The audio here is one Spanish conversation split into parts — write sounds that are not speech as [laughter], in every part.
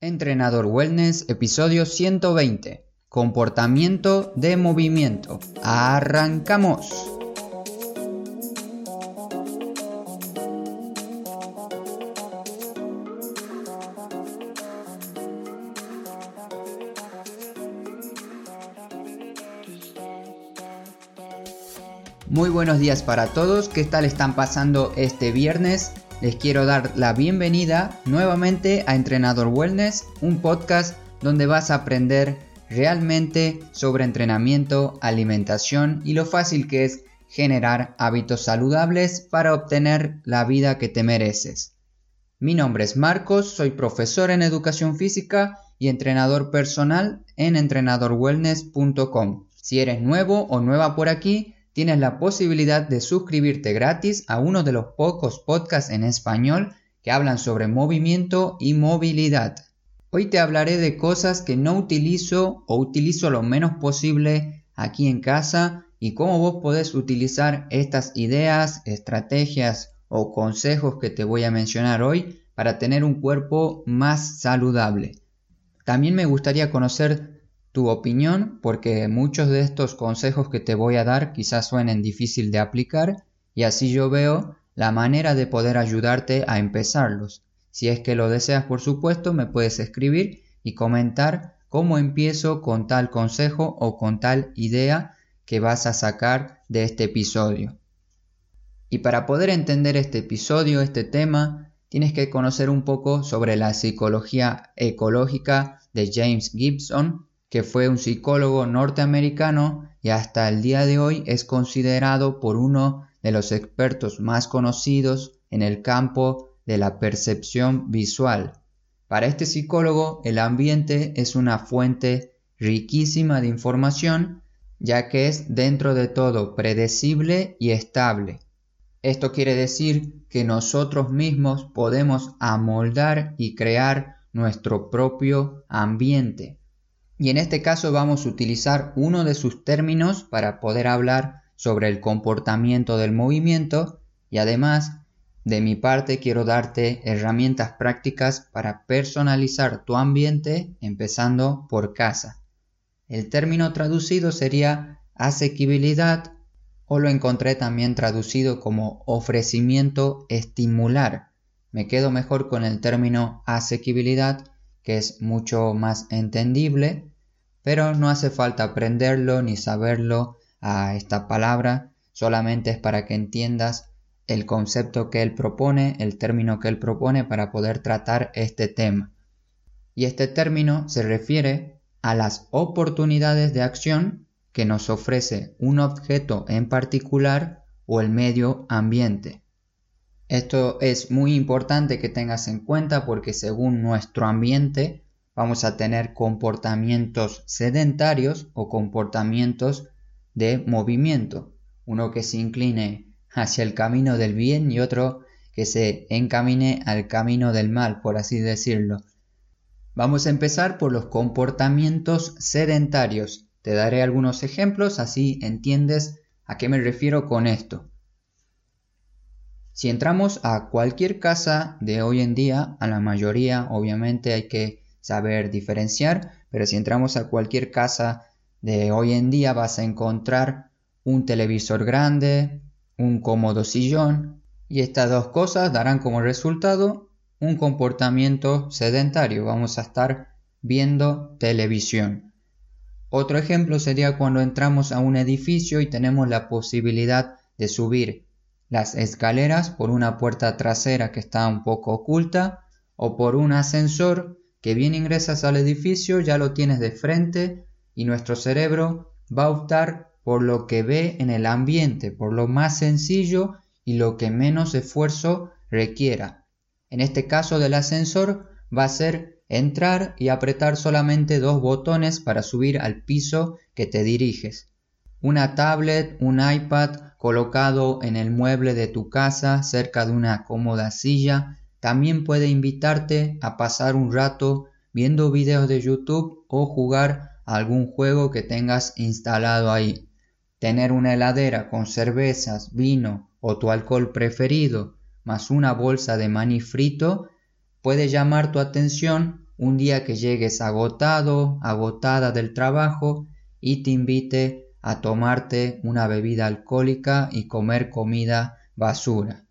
Entrenador Wellness, episodio 120. Comportamiento de movimiento. Arrancamos. Muy buenos días para todos, ¿qué tal están pasando este viernes? Les quiero dar la bienvenida nuevamente a Entrenador Wellness, un podcast donde vas a aprender realmente sobre entrenamiento, alimentación y lo fácil que es generar hábitos saludables para obtener la vida que te mereces. Mi nombre es Marcos, soy profesor en educación física y entrenador personal en entrenadorwellness.com. Si eres nuevo o nueva por aquí, tienes la posibilidad de suscribirte gratis a uno de los pocos podcasts en español que hablan sobre movimiento y movilidad. Hoy te hablaré de cosas que no utilizo o utilizo lo menos posible aquí en casa y cómo vos podés utilizar estas ideas, estrategias o consejos que te voy a mencionar hoy para tener un cuerpo más saludable. También me gustaría conocer tu opinión porque muchos de estos consejos que te voy a dar quizás suenen difícil de aplicar y así yo veo la manera de poder ayudarte a empezarlos. Si es que lo deseas, por supuesto, me puedes escribir y comentar cómo empiezo con tal consejo o con tal idea que vas a sacar de este episodio. Y para poder entender este episodio, este tema, tienes que conocer un poco sobre la psicología ecológica de James Gibson que fue un psicólogo norteamericano y hasta el día de hoy es considerado por uno de los expertos más conocidos en el campo de la percepción visual. Para este psicólogo, el ambiente es una fuente riquísima de información, ya que es dentro de todo predecible y estable. Esto quiere decir que nosotros mismos podemos amoldar y crear nuestro propio ambiente. Y en este caso vamos a utilizar uno de sus términos para poder hablar sobre el comportamiento del movimiento y además de mi parte quiero darte herramientas prácticas para personalizar tu ambiente empezando por casa. El término traducido sería asequibilidad o lo encontré también traducido como ofrecimiento estimular. Me quedo mejor con el término asequibilidad que es mucho más entendible, pero no hace falta aprenderlo ni saberlo a esta palabra, solamente es para que entiendas el concepto que él propone, el término que él propone para poder tratar este tema. Y este término se refiere a las oportunidades de acción que nos ofrece un objeto en particular o el medio ambiente. Esto es muy importante que tengas en cuenta porque según nuestro ambiente vamos a tener comportamientos sedentarios o comportamientos de movimiento. Uno que se incline hacia el camino del bien y otro que se encamine al camino del mal, por así decirlo. Vamos a empezar por los comportamientos sedentarios. Te daré algunos ejemplos, así entiendes a qué me refiero con esto. Si entramos a cualquier casa de hoy en día, a la mayoría obviamente hay que saber diferenciar, pero si entramos a cualquier casa de hoy en día vas a encontrar un televisor grande, un cómodo sillón y estas dos cosas darán como resultado un comportamiento sedentario. Vamos a estar viendo televisión. Otro ejemplo sería cuando entramos a un edificio y tenemos la posibilidad de subir las escaleras por una puerta trasera que está un poco oculta o por un ascensor que bien ingresas al edificio ya lo tienes de frente y nuestro cerebro va a optar por lo que ve en el ambiente, por lo más sencillo y lo que menos esfuerzo requiera. En este caso del ascensor va a ser entrar y apretar solamente dos botones para subir al piso que te diriges. Una tablet, un iPad colocado en el mueble de tu casa cerca de una cómoda silla, también puede invitarte a pasar un rato viendo videos de YouTube o jugar algún juego que tengas instalado ahí. Tener una heladera con cervezas, vino o tu alcohol preferido, más una bolsa de maní frito, puede llamar tu atención un día que llegues agotado, agotada del trabajo y te invite a tomarte una bebida alcohólica y comer comida basura.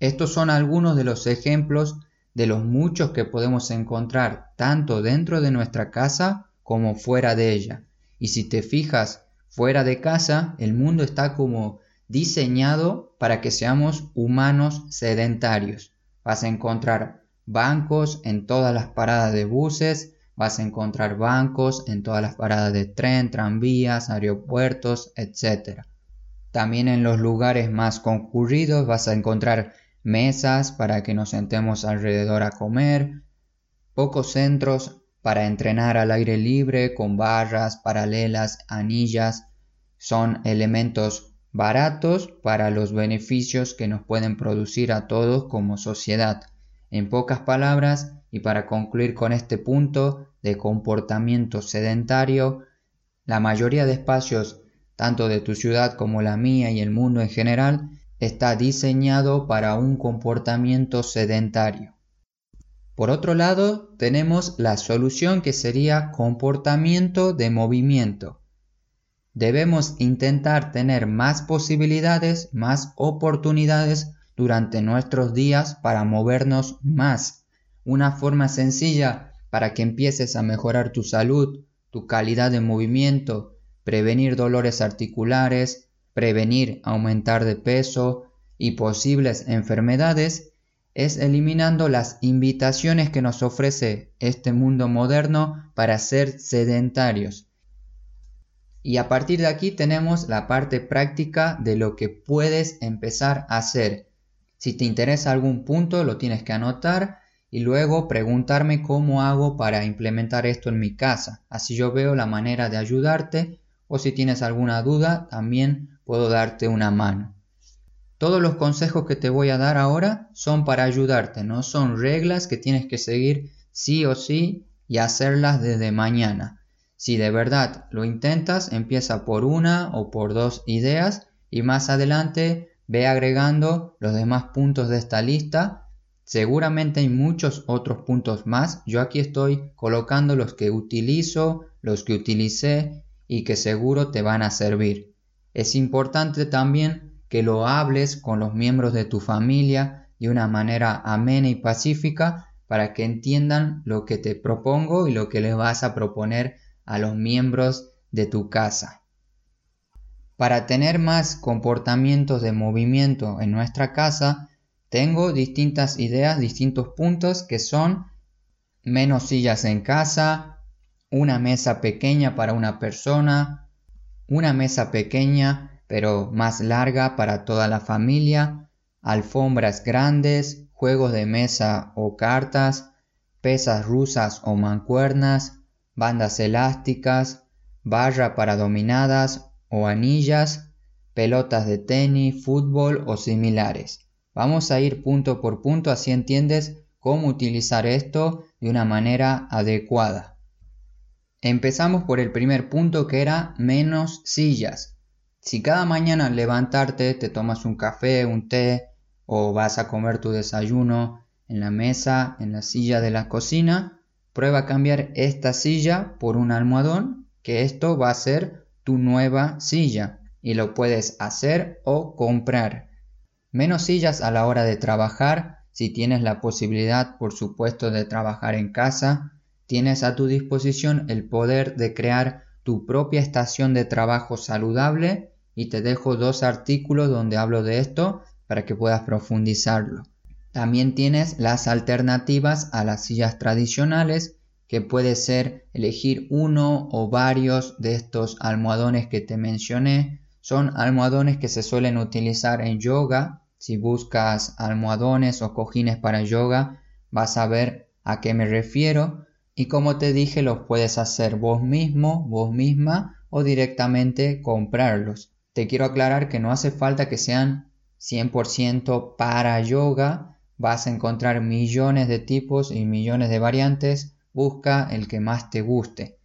Estos son algunos de los ejemplos de los muchos que podemos encontrar tanto dentro de nuestra casa como fuera de ella. Y si te fijas, fuera de casa, el mundo está como diseñado para que seamos humanos sedentarios. Vas a encontrar bancos en todas las paradas de buses, vas a encontrar bancos en todas las paradas de tren, tranvías, aeropuertos, etc. También en los lugares más concurridos vas a encontrar mesas para que nos sentemos alrededor a comer, pocos centros para entrenar al aire libre con barras, paralelas, anillas, son elementos baratos para los beneficios que nos pueden producir a todos como sociedad. En pocas palabras, y para concluir con este punto de comportamiento sedentario, la mayoría de espacios, tanto de tu ciudad como la mía y el mundo en general, está diseñado para un comportamiento sedentario. Por otro lado, tenemos la solución que sería comportamiento de movimiento. Debemos intentar tener más posibilidades, más oportunidades durante nuestros días para movernos más. Una forma sencilla para que empieces a mejorar tu salud, tu calidad de movimiento, prevenir dolores articulares, prevenir aumentar de peso y posibles enfermedades es eliminando las invitaciones que nos ofrece este mundo moderno para ser sedentarios. Y a partir de aquí tenemos la parte práctica de lo que puedes empezar a hacer. Si te interesa algún punto, lo tienes que anotar y luego preguntarme cómo hago para implementar esto en mi casa. Así yo veo la manera de ayudarte o si tienes alguna duda, también puedo darte una mano. Todos los consejos que te voy a dar ahora son para ayudarte, no son reglas que tienes que seguir sí o sí y hacerlas desde mañana. Si de verdad lo intentas, empieza por una o por dos ideas y más adelante Ve agregando los demás puntos de esta lista. Seguramente hay muchos otros puntos más. Yo aquí estoy colocando los que utilizo, los que utilicé y que seguro te van a servir. Es importante también que lo hables con los miembros de tu familia de una manera amena y pacífica para que entiendan lo que te propongo y lo que les vas a proponer a los miembros de tu casa. Para tener más comportamientos de movimiento en nuestra casa, tengo distintas ideas, distintos puntos que son menos sillas en casa, una mesa pequeña para una persona, una mesa pequeña pero más larga para toda la familia, alfombras grandes, juegos de mesa o cartas, pesas rusas o mancuernas, bandas elásticas, barra para dominadas o anillas, pelotas de tenis, fútbol o similares. Vamos a ir punto por punto así entiendes cómo utilizar esto de una manera adecuada. Empezamos por el primer punto que era menos sillas. Si cada mañana al levantarte te tomas un café, un té o vas a comer tu desayuno en la mesa, en la silla de la cocina, prueba a cambiar esta silla por un almohadón, que esto va a ser tu nueva silla y lo puedes hacer o comprar. Menos sillas a la hora de trabajar, si tienes la posibilidad por supuesto de trabajar en casa, tienes a tu disposición el poder de crear tu propia estación de trabajo saludable y te dejo dos artículos donde hablo de esto para que puedas profundizarlo. También tienes las alternativas a las sillas tradicionales que puede ser elegir uno o varios de estos almohadones que te mencioné. Son almohadones que se suelen utilizar en yoga. Si buscas almohadones o cojines para yoga, vas a ver a qué me refiero. Y como te dije, los puedes hacer vos mismo, vos misma o directamente comprarlos. Te quiero aclarar que no hace falta que sean 100% para yoga. Vas a encontrar millones de tipos y millones de variantes busca el que más te guste.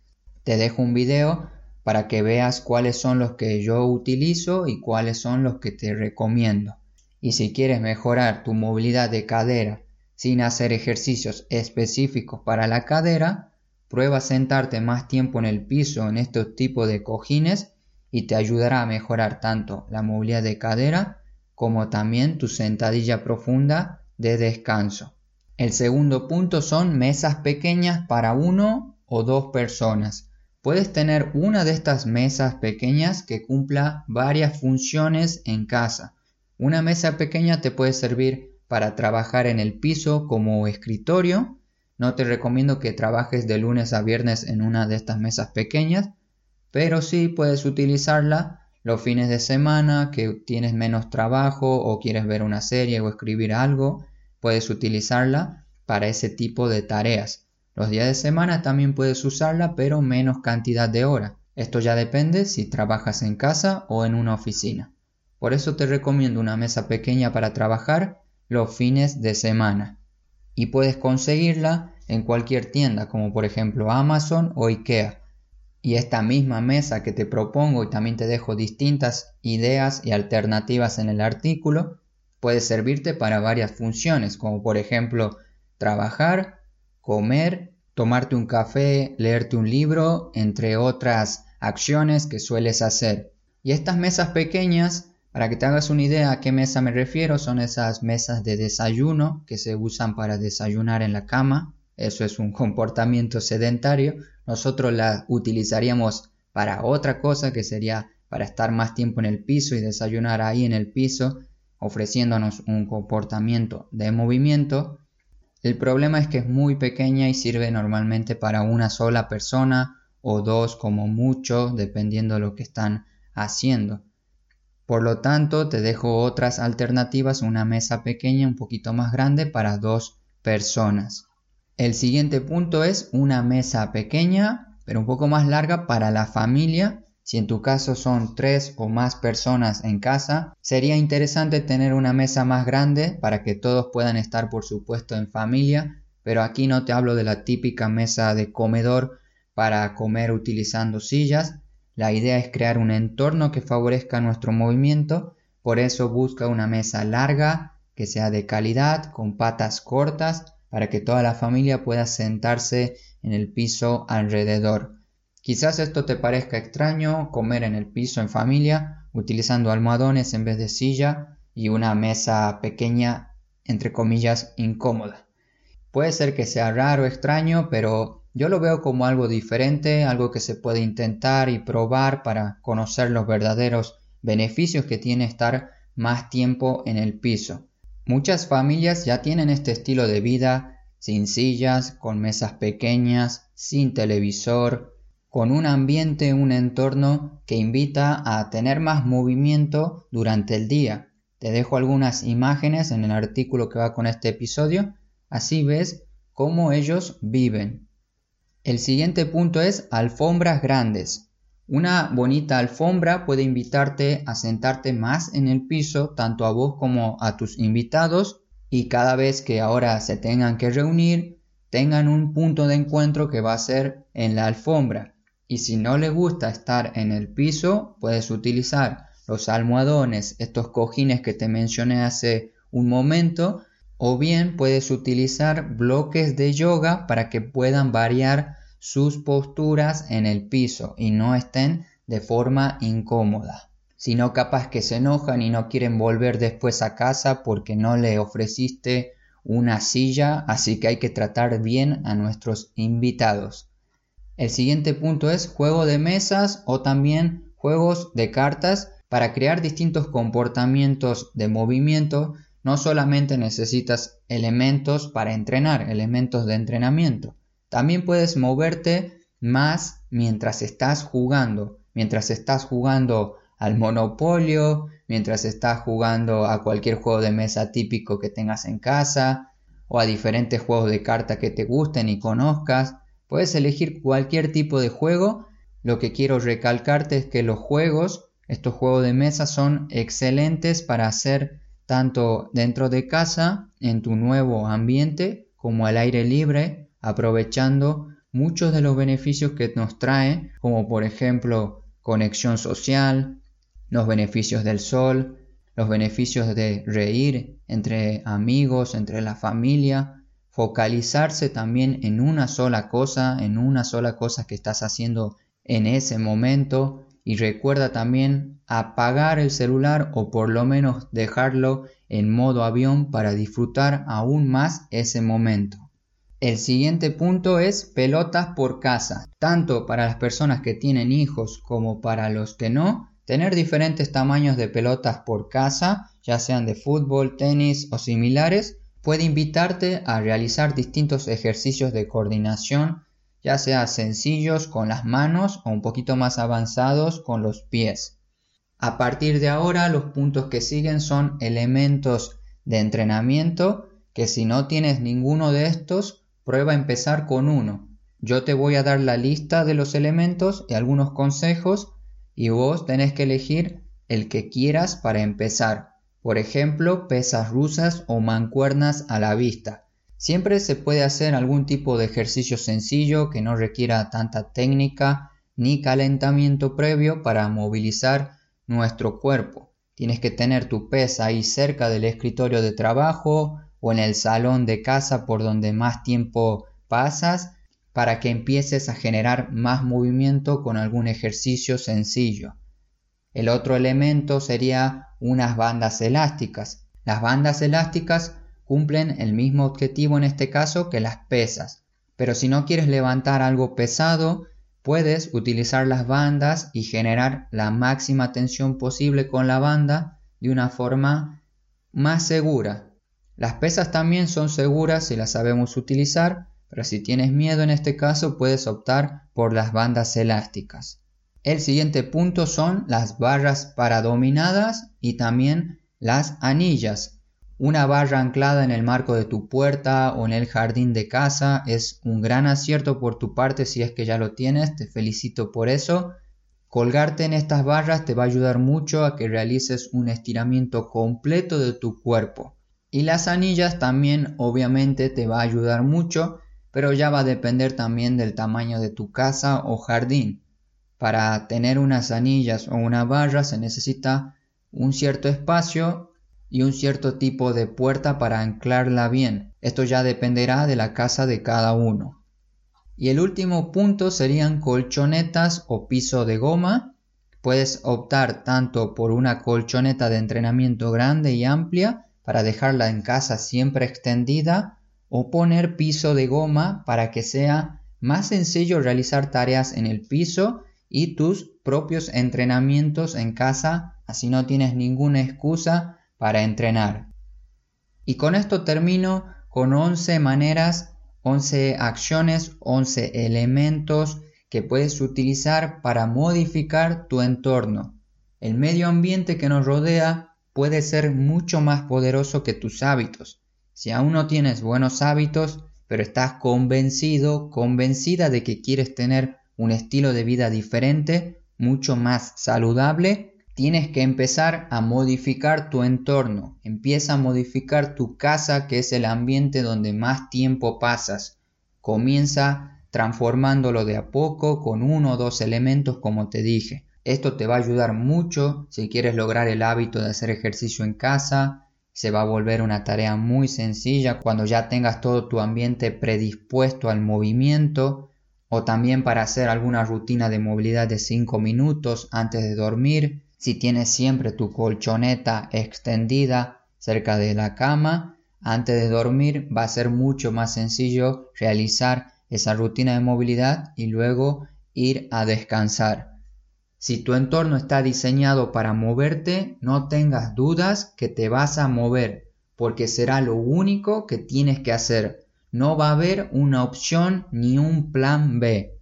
Te dejo un video para que veas cuáles son los que yo utilizo y cuáles son los que te recomiendo. Y si quieres mejorar tu movilidad de cadera, sin hacer ejercicios específicos para la cadera, prueba sentarte más tiempo en el piso en estos tipos de cojines y te ayudará a mejorar tanto la movilidad de cadera como también tu sentadilla profunda de descanso. El segundo punto son mesas pequeñas para uno o dos personas. Puedes tener una de estas mesas pequeñas que cumpla varias funciones en casa. Una mesa pequeña te puede servir para trabajar en el piso como escritorio. No te recomiendo que trabajes de lunes a viernes en una de estas mesas pequeñas, pero sí puedes utilizarla los fines de semana que tienes menos trabajo o quieres ver una serie o escribir algo, puedes utilizarla para ese tipo de tareas. Los días de semana también puedes usarla, pero menos cantidad de horas. Esto ya depende si trabajas en casa o en una oficina. Por eso te recomiendo una mesa pequeña para trabajar los fines de semana. Y puedes conseguirla en cualquier tienda, como por ejemplo Amazon o IKEA. Y esta misma mesa que te propongo y también te dejo distintas ideas y alternativas en el artículo, puede servirte para varias funciones, como por ejemplo trabajar, comer, tomarte un café, leerte un libro, entre otras acciones que sueles hacer. Y estas mesas pequeñas para que te hagas una idea a qué mesa me refiero, son esas mesas de desayuno que se usan para desayunar en la cama. Eso es un [laughs] comportamiento sedentario. Nosotros la utilizaríamos para otra cosa que sería para estar más tiempo en el piso y desayunar ahí en el piso, ofreciéndonos un comportamiento de movimiento. El problema es que es muy pequeña y sirve normalmente para una sola persona o dos como mucho, dependiendo de lo que están haciendo. Por lo tanto, te dejo otras alternativas, una mesa pequeña un poquito más grande para dos personas. El siguiente punto es una mesa pequeña, pero un poco más larga para la familia. Si en tu caso son tres o más personas en casa, sería interesante tener una mesa más grande para que todos puedan estar por supuesto en familia, pero aquí no te hablo de la típica mesa de comedor para comer utilizando sillas, la idea es crear un entorno que favorezca nuestro movimiento, por eso busca una mesa larga, que sea de calidad, con patas cortas, para que toda la familia pueda sentarse en el piso alrededor. Quizás esto te parezca extraño, comer en el piso en familia, utilizando almohadones en vez de silla y una mesa pequeña, entre comillas, incómoda. Puede ser que sea raro, extraño, pero yo lo veo como algo diferente, algo que se puede intentar y probar para conocer los verdaderos beneficios que tiene estar más tiempo en el piso. Muchas familias ya tienen este estilo de vida sin sillas, con mesas pequeñas, sin televisor, con un ambiente, un entorno que invita a tener más movimiento durante el día. Te dejo algunas imágenes en el artículo que va con este episodio, así ves cómo ellos viven. El siguiente punto es alfombras grandes. Una bonita alfombra puede invitarte a sentarte más en el piso, tanto a vos como a tus invitados, y cada vez que ahora se tengan que reunir, tengan un punto de encuentro que va a ser en la alfombra. Y si no les gusta estar en el piso, puedes utilizar los almohadones, estos cojines que te mencioné hace un momento, o bien puedes utilizar bloques de yoga para que puedan variar sus posturas en el piso y no estén de forma incómoda, sino capaz que se enojan y no quieren volver después a casa porque no le ofreciste una silla, así que hay que tratar bien a nuestros invitados. El siguiente punto es juego de mesas o también juegos de cartas para crear distintos comportamientos de movimiento. No solamente necesitas elementos para entrenar, elementos de entrenamiento, también puedes moverte más mientras estás jugando, mientras estás jugando al monopolio, mientras estás jugando a cualquier juego de mesa típico que tengas en casa o a diferentes juegos de carta que te gusten y conozcas. Puedes elegir cualquier tipo de juego. Lo que quiero recalcarte es que los juegos, estos juegos de mesa son excelentes para hacer tanto dentro de casa, en tu nuevo ambiente, como al aire libre aprovechando muchos de los beneficios que nos trae, como por ejemplo conexión social, los beneficios del sol, los beneficios de reír entre amigos, entre la familia, focalizarse también en una sola cosa, en una sola cosa que estás haciendo en ese momento y recuerda también apagar el celular o por lo menos dejarlo en modo avión para disfrutar aún más ese momento. El siguiente punto es pelotas por casa. Tanto para las personas que tienen hijos como para los que no, tener diferentes tamaños de pelotas por casa, ya sean de fútbol, tenis o similares, puede invitarte a realizar distintos ejercicios de coordinación ya sea sencillos con las manos o un poquito más avanzados con los pies. A partir de ahora los puntos que siguen son elementos de entrenamiento que si no tienes ninguno de estos, prueba a empezar con uno. Yo te voy a dar la lista de los elementos y algunos consejos y vos tenés que elegir el que quieras para empezar. Por ejemplo, pesas rusas o mancuernas a la vista. Siempre se puede hacer algún tipo de ejercicio sencillo que no requiera tanta técnica ni calentamiento previo para movilizar nuestro cuerpo. Tienes que tener tu pesa ahí cerca del escritorio de trabajo o en el salón de casa por donde más tiempo pasas para que empieces a generar más movimiento con algún ejercicio sencillo. El otro elemento sería unas bandas elásticas. Las bandas elásticas cumplen el mismo objetivo en este caso que las pesas. Pero si no quieres levantar algo pesado, puedes utilizar las bandas y generar la máxima tensión posible con la banda de una forma más segura. Las pesas también son seguras si las sabemos utilizar, pero si tienes miedo en este caso puedes optar por las bandas elásticas. El siguiente punto son las barras para dominadas y también las anillas. Una barra anclada en el marco de tu puerta o en el jardín de casa es un gran acierto por tu parte si es que ya lo tienes, te felicito por eso. Colgarte en estas barras te va a ayudar mucho a que realices un estiramiento completo de tu cuerpo. Y las anillas también obviamente te va a ayudar mucho, pero ya va a depender también del tamaño de tu casa o jardín. Para tener unas anillas o una barra se necesita un cierto espacio y un cierto tipo de puerta para anclarla bien. Esto ya dependerá de la casa de cada uno. Y el último punto serían colchonetas o piso de goma. Puedes optar tanto por una colchoneta de entrenamiento grande y amplia para dejarla en casa siempre extendida o poner piso de goma para que sea más sencillo realizar tareas en el piso y tus propios entrenamientos en casa, así no tienes ninguna excusa para entrenar. Y con esto termino con 11 maneras, 11 acciones, 11 elementos que puedes utilizar para modificar tu entorno. El medio ambiente que nos rodea puede ser mucho más poderoso que tus hábitos. Si aún no tienes buenos hábitos, pero estás convencido, convencida de que quieres tener un estilo de vida diferente, mucho más saludable, tienes que empezar a modificar tu entorno. Empieza a modificar tu casa, que es el ambiente donde más tiempo pasas. Comienza transformándolo de a poco con uno o dos elementos como te dije. Esto te va a ayudar mucho si quieres lograr el hábito de hacer ejercicio en casa. Se va a volver una tarea muy sencilla cuando ya tengas todo tu ambiente predispuesto al movimiento o también para hacer alguna rutina de movilidad de 5 minutos antes de dormir si tienes siempre tu colchoneta extendida cerca de la cama, antes de dormir va a ser mucho más sencillo realizar esa rutina de movilidad y luego ir a descansar. Si tu entorno está diseñado para moverte, no tengas dudas que te vas a mover, porque será lo único que tienes que hacer. No va a haber una opción ni un plan B.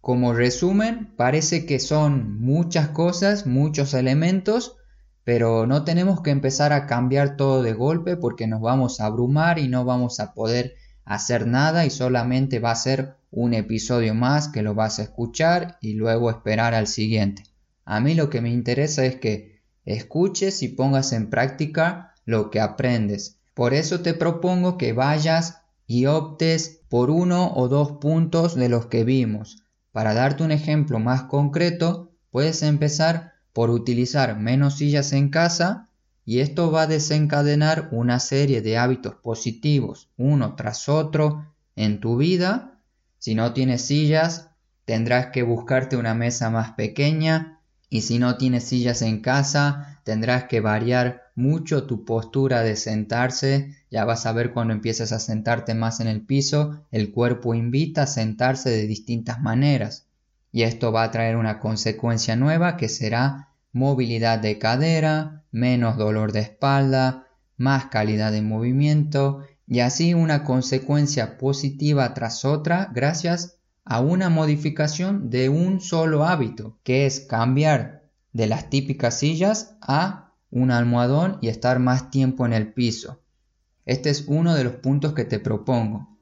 Como resumen, parece que son muchas cosas, muchos elementos, pero no tenemos que empezar a cambiar todo de golpe porque nos vamos a abrumar y no vamos a poder hacer nada y solamente va a ser un episodio más que lo vas a escuchar y luego esperar al siguiente. A mí lo que me interesa es que escuches y pongas en práctica lo que aprendes. Por eso te propongo que vayas y optes por uno o dos puntos de los que vimos. Para darte un ejemplo más concreto, puedes empezar por utilizar menos sillas en casa y esto va a desencadenar una serie de hábitos positivos uno tras otro en tu vida. Si no tienes sillas, tendrás que buscarte una mesa más pequeña y si no tienes sillas en casa, tendrás que variar mucho tu postura de sentarse. Ya vas a ver cuando empieces a sentarte más en el piso, el cuerpo invita a sentarse de distintas maneras. Y esto va a traer una consecuencia nueva que será movilidad de cadera, menos dolor de espalda, más calidad de movimiento y así una consecuencia positiva tras otra gracias a una modificación de un solo hábito, que es cambiar de las típicas sillas a un almohadón y estar más tiempo en el piso. Este es uno de los puntos que te propongo.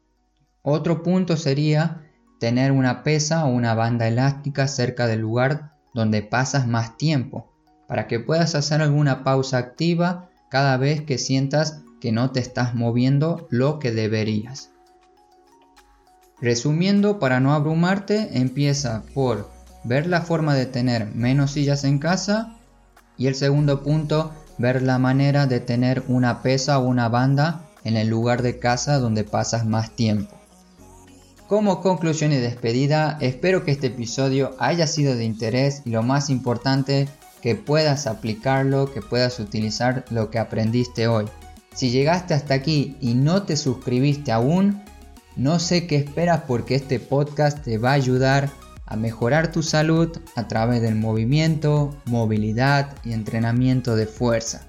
Otro punto sería tener una pesa o una banda elástica cerca del lugar donde pasas más tiempo, para que puedas hacer alguna pausa activa cada vez que sientas que no te estás moviendo lo que deberías. Resumiendo, para no abrumarte, empieza por ver la forma de tener menos sillas en casa y el segundo punto, ver la manera de tener una pesa o una banda en el lugar de casa donde pasas más tiempo. Como conclusión y despedida, espero que este episodio haya sido de interés y lo más importante, que puedas aplicarlo, que puedas utilizar lo que aprendiste hoy. Si llegaste hasta aquí y no te suscribiste aún, no sé qué esperas porque este podcast te va a ayudar a mejorar tu salud a través del movimiento, movilidad y entrenamiento de fuerza.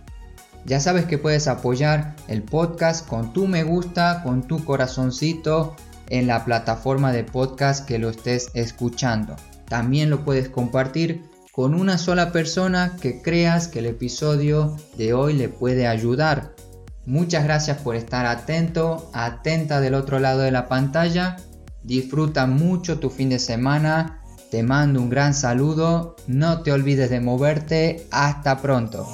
Ya sabes que puedes apoyar el podcast con tu me gusta, con tu corazoncito en la plataforma de podcast que lo estés escuchando. También lo puedes compartir con una sola persona que creas que el episodio de hoy le puede ayudar. Muchas gracias por estar atento, atenta del otro lado de la pantalla. Disfruta mucho tu fin de semana. Te mando un gran saludo. No te olvides de moverte. Hasta pronto.